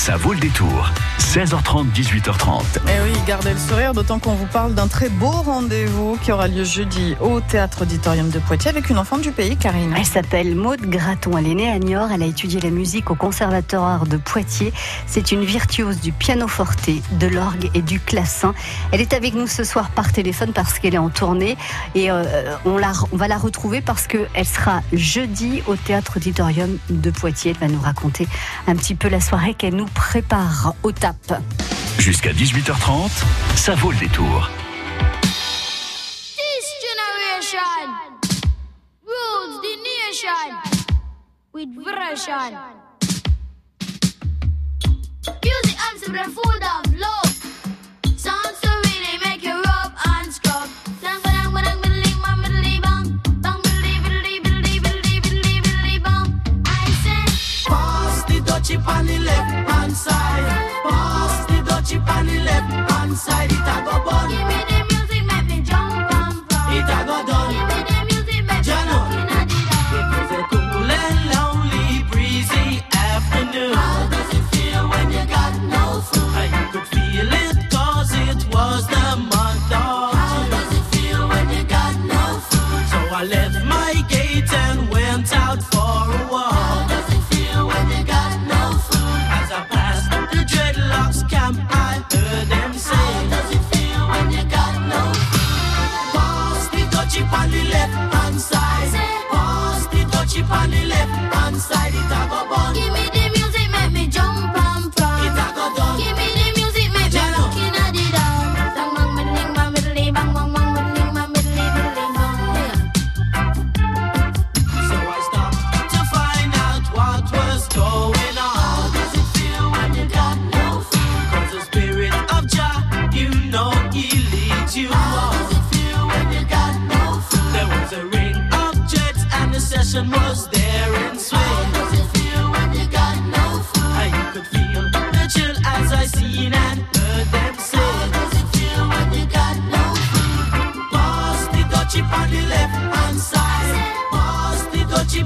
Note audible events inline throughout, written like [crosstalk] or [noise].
Ça vaut le détour. 16h30, 18h30. Eh oui, gardez le sourire, d'autant qu'on vous parle d'un très beau rendez-vous qui aura lieu jeudi au Théâtre Auditorium de Poitiers avec une enfant du pays, Karine. Elle s'appelle Maude Graton. Elle est née à Niort. Elle a étudié la musique au Conservatoire de Poitiers. C'est une virtuose du pianoforte, de l'orgue et du classin. Elle est avec nous ce soir par téléphone parce qu'elle est en tournée et euh, on, la, on va la retrouver parce qu'elle sera jeudi au Théâtre Auditorium de Poitiers. Elle va nous raconter un petit peu la soirée qu'elle nous prépare au TAP. Jusqu'à 18h30, ça vaut le détour. This generation rules the nation with version. Music answer the food of love. The on the left hand side. It a go bun.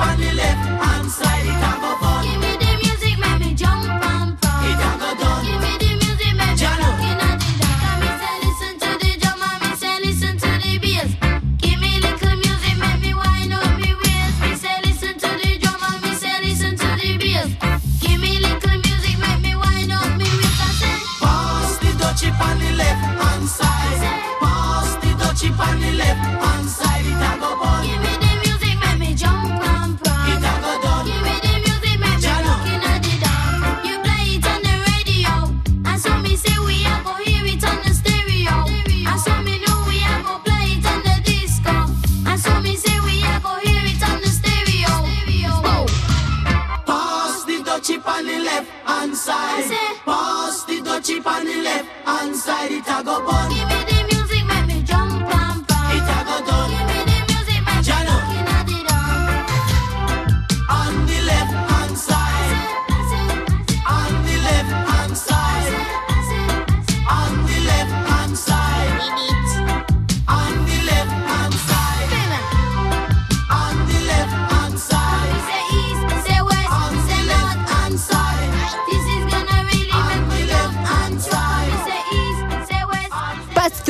On the left hand side. It a go Vagabond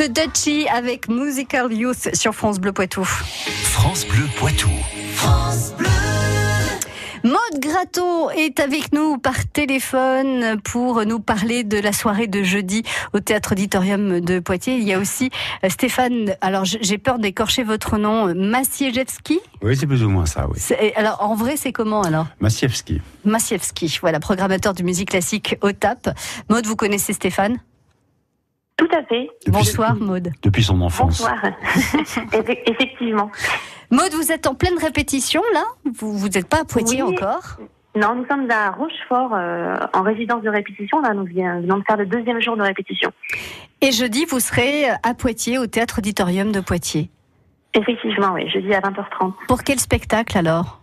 Dutchy avec Musical Youth sur France Bleu Poitou. France Bleu Poitou. Maude Gratto est avec nous par téléphone pour nous parler de la soirée de jeudi au Théâtre Auditorium de Poitiers. Il y a aussi euh, Stéphane, alors j'ai peur d'écorcher votre nom, Maciejewski. Oui, c'est plus ou moins ça, oui. Alors en vrai, c'est comment alors? Massiewski. Maciejewski, voilà, programmateur de musique classique au TAP. Maude, vous connaissez Stéphane? Tout à fait. Depuis- Bonsoir Maude. Depuis son enfance. Bonsoir. [laughs] Effe- Effectivement. Maude, vous êtes en pleine répétition là? Vous vous n'êtes pas à Poitiers Oui. encore? Non, nous sommes à Rochefort euh, en résidence de répétition. Là, nous venons de faire le deuxième jour de répétition. Et jeudi, vous serez à Poitiers au Théâtre Auditorium de Poitiers. Effectivement, oui, jeudi à 20h30. Pour quel spectacle alors?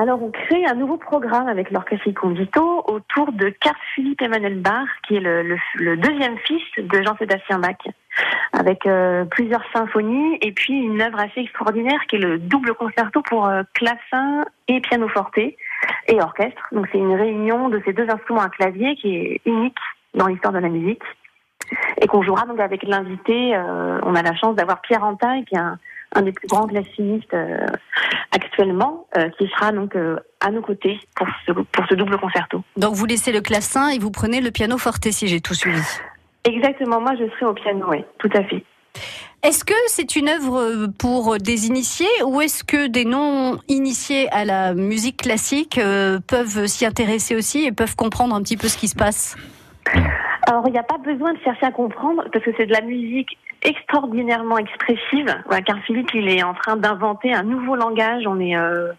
Alors, on crée un nouveau programme avec l'Orchestre Condito autour de Carl Philippe Emmanuel Bach, qui est le, le- le deuxième fils de Jean-Sébastien Bach, avec euh, plusieurs symphonies et puis une œuvre assez extraordinaire qui est le double concerto pour euh, clavecin et pianoforte, et orchestre. Donc c'est une réunion de ces deux instruments à clavier qui est unique dans l'histoire de la musique et qu'on jouera donc avec l'invité. euh, on a la chance d'avoir Pierre Antaille qui est un, un des plus grands classicistes euh, actuellement, euh, qui sera donc euh, à nos côtés pour ce, pour ce double concerto. Donc vous laissez le clavecin et vous prenez le piano forte si j'ai tout suivi. Exactement, moi je serai au piano, oui, tout à fait. Est-ce que c'est une œuvre pour des initiés ou est-ce que des non-initiés à la musique classique peuvent s'y intéresser aussi et peuvent comprendre un petit peu ce qui se passe? Alors, il n'y a pas besoin de chercher à comprendre parce que c'est de la musique extraordinairement expressive. Voilà, car Philippe, il est en train d'inventer un nouveau langage. On est, euh,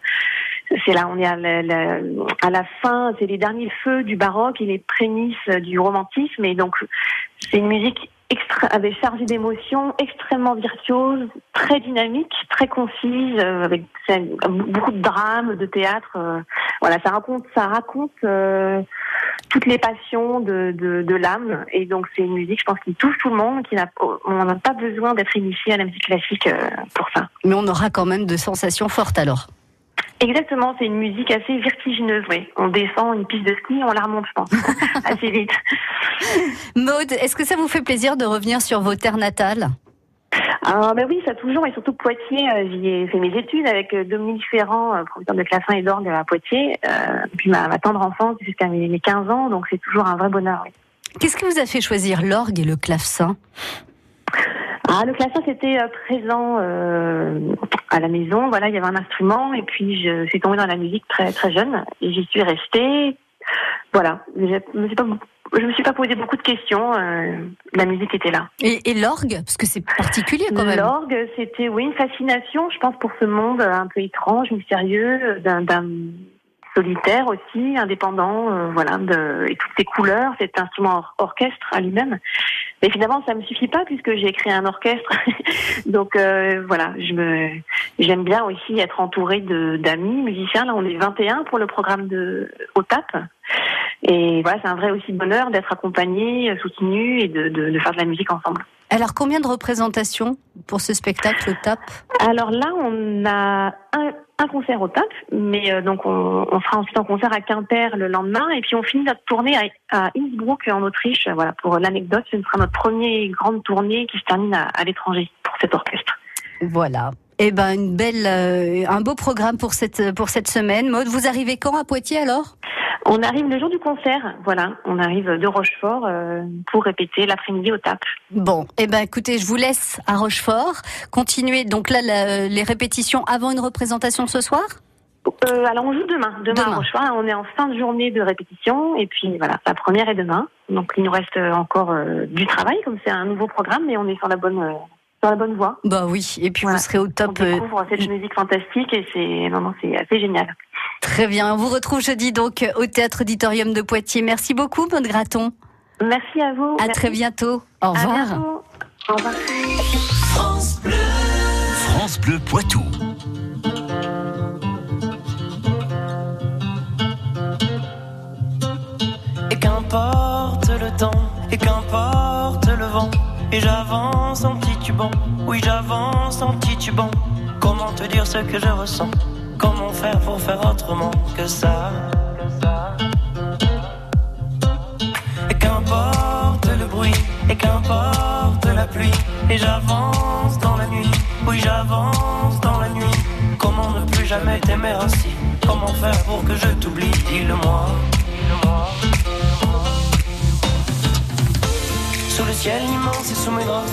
c'est là, on est à la, la- à la fin, c'est les derniers feux du baroque et les prémices du romantisme. Et donc, c'est une musique extra, avec chargée d'émotions, extrêmement virtuose, très dynamique, très concise, euh, avec beaucoup de drame, de théâtre. euh, voilà, ça raconte, ça raconte. euh, toutes les passions de, de, de l'âme. Et donc, c'est une musique, je pense, qui touche tout le monde, qui n'a, on n'a pas besoin d'être initié à la musique classique euh, pour ça. Mais on aura quand même de sensations fortes alors. Exactement, c'est une musique assez vertigineuse, oui. On descend une piste de ski, on la remonte, je pense, [laughs] assez vite. Maud, est-ce que ça vous fait plaisir de revenir sur vos terres natales? Ah, ben oui, ça toujours, et surtout Poitiers, euh, j'y ai fait mes études avec euh, Dominique Ferrand, euh, professeur de clavecin et d'orgue à Poitiers, euh, depuis ma, ma tendre enfance jusqu'à mes, mes 15 ans, donc c'est toujours un vrai bonheur, oui. Qu'est-ce qui vous a fait choisir l'orgue et le clavecin? Ah, le clavecin c'était euh, présent euh, à la maison. Voilà, il y avait un instrument et puis je suis tombée dans la musique très très jeune et j'y suis restée. Voilà, je me suis pas je me suis pas posé beaucoup de questions. euh, la musique était là. Et, et l'orgue Parce que c'est particulier quand même. L'orgue, c'était oui une fascination, je pense, pour ce monde un peu étrange, mystérieux, d'un d'un solitaire aussi, indépendant, euh, voilà, de, et toutes ces couleurs, cet instrument or- orchestre à lui-même. Mais finalement, ça me suffit pas puisque j'ai créé un orchestre. [laughs] Donc euh, voilà, je me, j'aime bien aussi être entourée de d'amis musiciens. Là, on est 21 pour le programme de OTAP. Et voilà, c'est un vrai aussi bonheur d'être accompagné, soutenu et de, de, de faire de la musique ensemble. Alors combien de représentations pour ce spectacle au TAP Alors là, on a un, un concert au TAP, mais euh, donc on, on sera ensuite en concert à Quimper le lendemain, et puis on finit notre tournée à, à Innsbruck en Autriche. Voilà, pour l'anecdote, ce sera notre première grande tournée qui se termine à, à l'étranger pour cet orchestre. Voilà. Eh ben une belle, euh, un beau programme pour cette pour cette semaine. Maud, vous arrivez quand à Poitiers alors? On arrive le jour du concert, voilà, on arrive de Rochefort euh, pour répéter l'après-midi au TAP. Bon, eh ben écoutez, je vous laisse à Rochefort. Continuez donc là la- les répétitions avant une représentation ce soir? Euh, alors on joue demain, demain, Demain. à Rochefort. On est en fin de journée de répétition, et puis voilà, la première est demain. Donc il nous reste encore euh, du travail, comme c'est un nouveau programme, mais on est sur la bonne, euh, sur la bonne voie. Bah oui, et puis Voilà. vous serez au On top. euh, découvre cette musique fantastique et c'est non, non, c'est assez génial. Très bien. On vous retrouve jeudi donc au Théâtre Auditorium de Poitiers. Merci beaucoup, Maud Graton. Merci à vous. À Merci. très bientôt. Au À revoir. bientôt. Au revoir. France Bleu Poitou. Et qu'importe le temps, et qu'importe le vent, et j'avance en titubant, oui j'avance en titubant. Comment te dire ce que je ressens? Comment faire pour faire autrement que ça? Et qu'importe le bruit, et qu'importe la pluie, et j'avance dans la nuit, oui j'avance dans la nuit. Comment ne plus jamais t'aimer ainsi Comment faire pour que je t'oublie? Dis-le-moi. Sous le ciel immense et sous mes draps,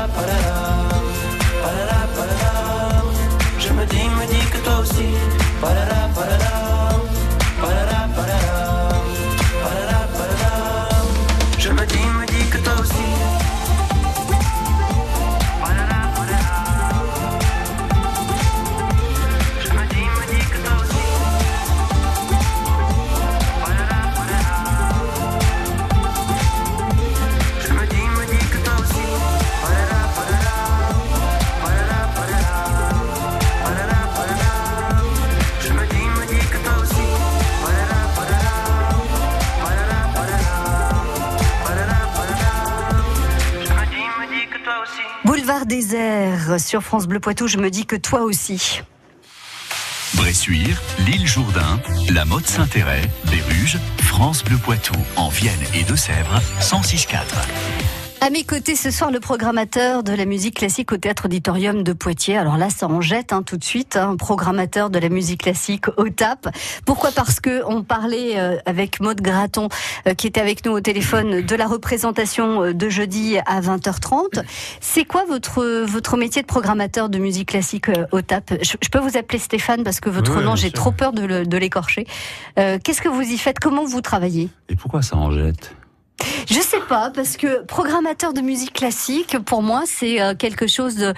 sur France Bleu Poitou, je me dis que toi aussi. Bressuire, l'île Jourdain, la Motte Saint-Héret, Béruges, France Bleu Poitou, en Vienne et Deux-Sèvres, 106.4. À mes côtés ce soir, le programmateur de la musique classique au Théâtre Auditorium de Poitiers. Alors là, ça en jette hein, tout de suite, hein, programmateur de la musique classique au TAP. Pourquoi Parce que on parlait euh, avec Maude Graton, euh, qui était avec nous au téléphone, de la représentation euh, de jeudi à 20h30. C'est quoi votre votre métier de programmateur de musique classique euh, au TAP? Je, je peux vous appeler Stéphane parce que votre Oui, nom, j'ai trop peur de l'écorcher. Euh, Qu'est-ce que vous y faites? Comment vous travaillez? Et pourquoi ça en jette? Je sais pas, parce que programmateur de musique classique, pour moi, c'est euh, quelque chose de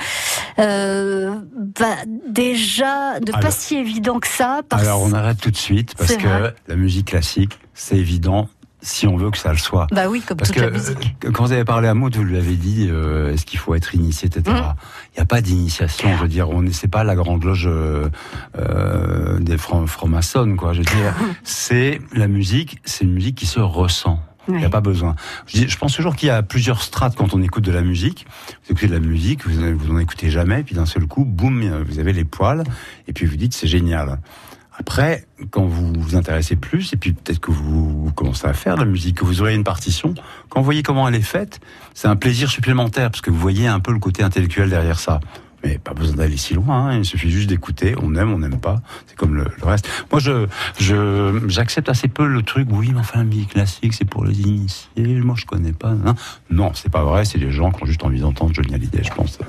euh, bah, déjà de pas si évident que ça. Parce... Alors on arrête tout de suite parce que vrai. la musique classique, c'est évident si on veut que ça le soit. Bah oui, comme Parce toute que la musique. euh, quand vous avez parlé à Maud, vous lui avez dit euh, est-ce qu'il faut être initié, etc. Il Mm. n'y a pas d'initiation. Je veux dire, on n'est c'est pas la grande loge euh, euh, des francs- francs-maçonnes, quoi. Je veux dire, [laughs] c'est la musique, c'est une musique qui se ressent. Il n'y a pas besoin. Je, pense toujours qu'il y a plusieurs strates quand on écoute de la musique. Vous écoutez de la musique, vous, vous en écoutez jamais, puis d'un seul coup, boum, vous avez les poils, et puis vous dites c'est génial. Après, quand vous vous intéressez plus, et puis peut-être que vous, vous commencez à faire de la musique, que vous aurez une partition, quand vous voyez comment elle est faite, c'est un plaisir supplémentaire, parce que vous voyez un peu le côté intellectuel derrière ça. Mais pas besoin d'aller si loin, hein, il suffit juste d'écouter, on aime, on n'aime pas, c'est comme le, le reste. Moi, je je j'accepte assez peu le truc, oui, mais enfin, la musique classique, c'est pour les initiés, moi je connais pas. hein. Non, c'est pas vrai, c'est les gens qui ont juste envie d'entendre Johnny Hallyday, je pense.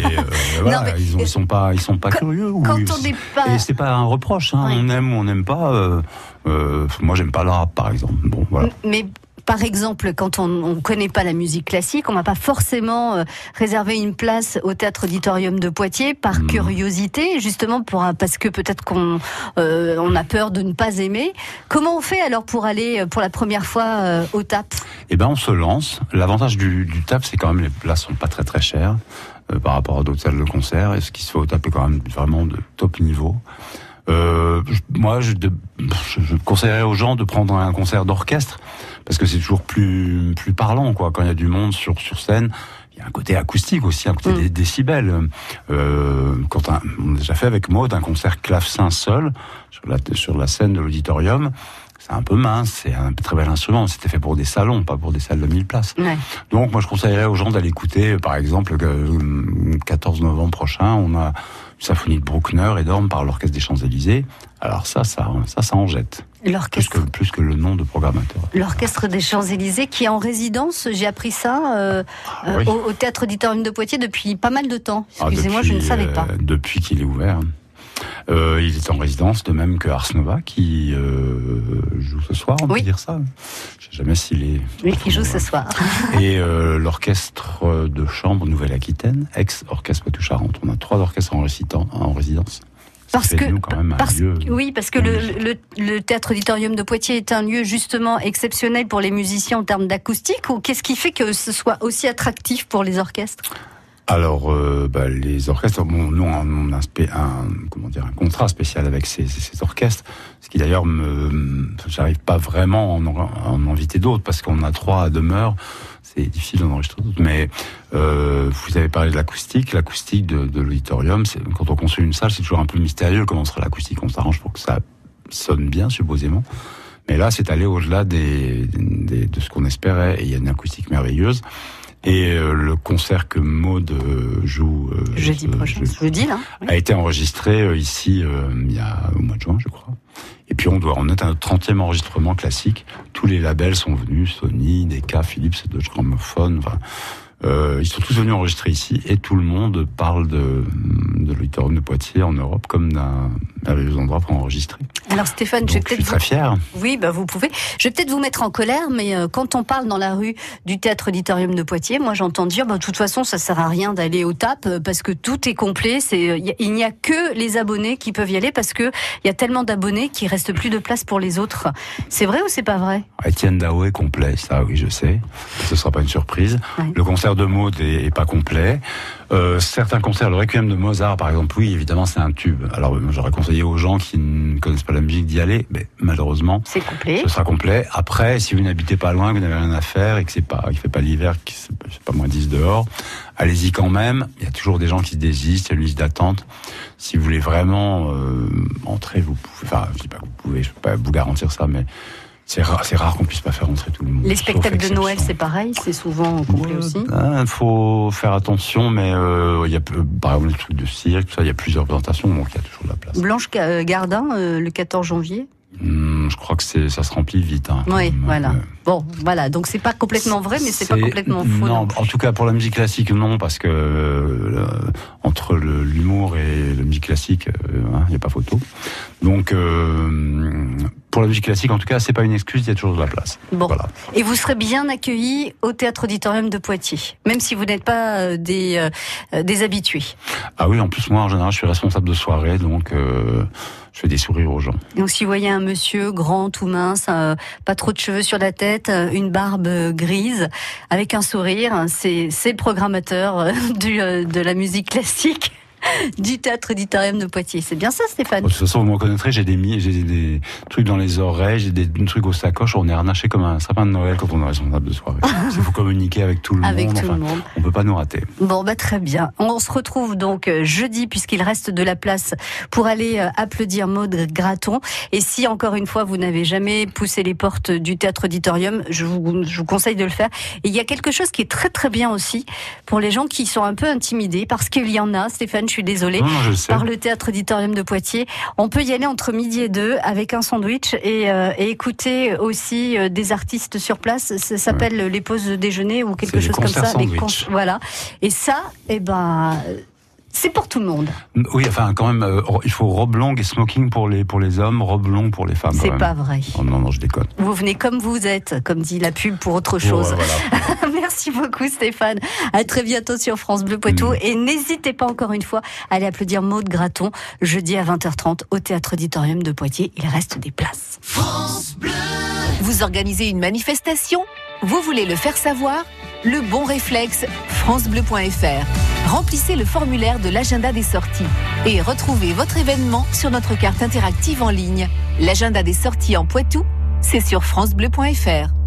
Et euh, [laughs] voilà, mais- ils, ont- ils sont pas, ils sont pas Quand- curieux. Quand ils- on n'est pas... et c'est pas un reproche, hein. On aime ou on n'aime pas. euh, euh, moi, j'aime pas le rap, par exemple. Bon, voilà. Mais par exemple, quand on ne connaît pas la musique classique, on va pas forcément euh, réserver une place au théâtre auditorium de Poitiers par curiosité, justement pour parce que peut-être qu'on euh, on a peur de ne pas aimer. Comment on fait alors pour aller euh, pour la première fois euh, au TAP? Eh ben, on se lance. L'avantage du, du TAP, c'est quand même les places sont pas très très chères par rapport à d'autres salles de concert. Et ce qui se fait au TAP est quand même vraiment de top niveau. Euh, moi, je, de- je, je conseillerais aux gens de prendre un concert d'orchestre parce que c'est toujours plus plus parlant, quoi. Quand il y a du monde sur sur scène, il y a un côté acoustique aussi, un côté Mm. des décibels. Euh, quand un- on a déjà fait avec Maud un concert clavecin seul sur la sur la scène de l'auditorium. C'est un peu mince, c'est un très bel instrument. C'était fait pour des salons, pas pour des salles de 1000 places. Ouais. Donc, moi, je conseillerais aux gens d'aller écouter, euh, par exemple, le 14 novembre prochain, on a symphonie de Bruckner et d'Orme par l'Orchestre des Champs-Élysées. Alors ça, ça, ça, ça en jette. Plus L'orchestre. que, plus que le nom de programmateur. L'orchestre des Champs-Élysées qui est en résidence, j'ai appris ça euh, Ah euh, oui. au, au théâtre auditorium de Poitiers depuis pas mal de temps. Ah, Excusez-moi, je ne savais euh, pas. Depuis qu'il est ouvert. Euh, il est en résidence, de même que Ars Nova, qui euh, joue ce soir, on Oui. peut dire ça. Je sais jamais s'il est... Oui, qui joue ce soir. [laughs] Et euh, l'orchestre de chambre Nouvelle-Aquitaine, ex-orchestre Poitou-Charentes. On a trois orchestres en, récitant, en résidence. Parce que, quand même parce, lieu. oui, parce que le, le, le théâtre auditorium de Poitiers est un lieu justement exceptionnel pour les musiciens en termes d'acoustique ou qu'est-ce qui fait que ce soit aussi attractif pour les orchestres? Alors, euh, bah, les orchestres, bon, nous, on a un, comment dire, un contrat spécial avec ces, ces- orchestres, ce qui d'ailleurs me, j'arrive pas vraiment à en, en inviter d'autres parce qu'on a trois à demeure. C'est difficile d'en enregistrer d'autres, mais euh, vous avez parlé de l'acoustique. L'acoustique de, de l'auditorium, quand on construit une salle, c'est toujours un peu mystérieux comment sera l'acoustique. On s'arrange pour que ça sonne bien, supposément. Mais là, c'est aller au-delà des, des- de ce qu'on espérait. Et il y a une acoustique merveilleuse. Et euh, le concert que Maud euh, joue euh, Jeudi prochain, je- jeudi là. a été enregistré euh, ici euh, il y a au mois de juin, je crois. Et puis on doit, on est à notre 30e enregistrement classique. Tous les labels sont venus, Sony, Decca, Philips, Deutsche Grammophon. Enfin, euh, ils sont tous venus enregistrer ici et tout le monde parle de, de l'auditorium de Poitiers en Europe comme d'un merveilleux endroit pour enregistrer. Alors Stéphane, je vais Donc je suis peut-être très vous... fier. Oui, bah vous pouvez. Je vais peut-être vous mettre en colère, mais euh, quand on parle dans la rue du théâtre auditorium de Poitiers, moi j'entends dire, bah, de toute façon, ça sert à rien d'aller au TAP euh, parce que tout est complet. C'est, il n'y a que les abonnés qui peuvent y aller parce que il y a tellement d'abonnés qu'il reste plus de place pour les autres. C'est vrai ou c'est pas vrai? Étienne Dao est complet, ça oui je sais. Ce sera pas une surprise. Ouais. Le concert de Maud est, est pas complet. Euh, certains concerts, le Requiem de Mozart par exemple, oui évidemment c'est un tube. Alors euh, j'aurais conseillé aux gens qui ne connaissent pas la musique d'y aller, mais malheureusement C'est complet. ce sera complet. Après, si vous n'habitez pas loin, que vous n'avez rien à faire et que c'est pas, qu'il fait pas l'hiver, que c'est c'est pas moins 10 dehors, allez-y quand même. Il y a toujours des gens qui se désistent, il y a une liste d'attente. Si vous voulez vraiment euh, entrer, vous pouvez, enfin, je dis pas que vous pouvez, je peux pas vous garantir ça, mais c'est rare, rare qu'on puisse pas faire entrer tout le monde. Les spectacles de. Noël, c'est pareil, c'est souvent complet aussi. Il faut faire attention, mais euh, il y a par exemple les trucs de cirque, ça, il y a plusieurs représentations, donc il y a toujours de la place. Blanche euh, Gardin, euh, le 14 janvier. Hum, je crois que c'est, ça se remplit vite. Hein, Oui, Hum, voilà. euh, Bon, voilà. Donc c'est pas complètement vrai, mais c'est pas complètement faux. Non, en tout cas pour la musique classique, non, parce que entre l'humour et la musique classique, hein, il n'y a pas photo. Donc pour la musique classique, en tout cas, c'est pas une excuse, il y a toujours de la place. Bon. Voilà. Et vous serez bien accueillis au théâtre auditorium de Poitiers, même si vous n'êtes pas euh, des, euh, des habitués. Ah oui, en plus moi en général, je suis responsable de soirée, donc euh, je fais des sourires aux gens. Donc si vous voyez un monsieur grand, tout mince, euh, pas trop de cheveux sur la tête, une barbe grise, avec un sourire, c'est le programmateur [laughs] du, de la musique classique du théâtre auditorium de Poitiers. C'est bien ça, Stéphane De toute façon, vous me reconnaîtrez, j'ai des, j'ai des, trucs dans les oreilles, j'ai des, trucs aux sacoches, on est harnaché comme un sapin de Noël quand on est responsable de soirée. [laughs] Il faut communiquer avec tout le Avec monde. tout enfin, le monde. On peut pas nous rater. Bon, bah très bien. On se retrouve donc euh, jeudi, puisqu'il reste de la place pour aller euh, applaudir Maud Graton. Et si, encore une fois, vous n'avez jamais poussé les portes du théâtre auditorium, je vous, je vous conseille de le faire. Et il y a quelque chose qui est très très bien aussi pour les gens qui sont un peu intimidés, parce qu'il y en a, Stéphane, je suis désolée. Non, je. Par le théâtre auditorium de Poitiers, on peut y aller entre midi et deux avec un sandwich et, euh, et écouter aussi euh, des artistes sur place. Ça s'appelle les pauses de déjeuner ou quelque chose comme ça. Les voilà. Et ça, eh ben, c'est pour tout le monde. Oui, enfin, quand même, euh, il faut robe longue et smoking pour les, pour les hommes, robe longue pour les femmes. C'est pas vrai. Oh, non, non, je déconne. Vous venez comme vous êtes, comme dit la pub pour autre chose. Voilà. [laughs] Merci beaucoup Stéphane. À très bientôt sur France Bleu Poitou. Mm. Et n'hésitez pas encore une fois à aller applaudir Maude Graton jeudi à 20h30 au Théâtre Auditorium de Poitiers. Il reste des places. Vous organisez une manifestation? Vous voulez le faire savoir? Le bon réflexe, francebleu.fr. Remplissez le formulaire de l'agenda des sorties et retrouvez votre événement sur notre carte interactive en ligne. L'agenda des sorties en Poitou, c'est sur francebleu.fr.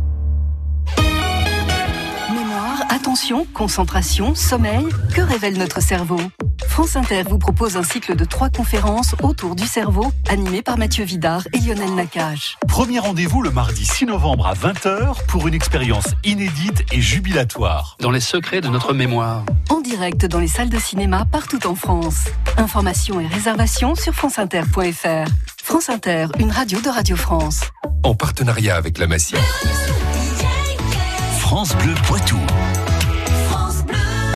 attention, concentration, sommeil, que révèle notre cerveau? France Inter vous propose un cycle de trois conférences autour du cerveau, animé par Mathieu Vidard et Lionel Nakache. Premier rendez-vous le mardi 6 novembre à 20h pour une expérience inédite et jubilatoire. Dans les secrets de notre mémoire. En direct dans les salles de cinéma partout en France. Informations et réservations sur franceinter.fr. France Inter, une radio de Radio France. En partenariat avec la Massif. France Bleu Poitou.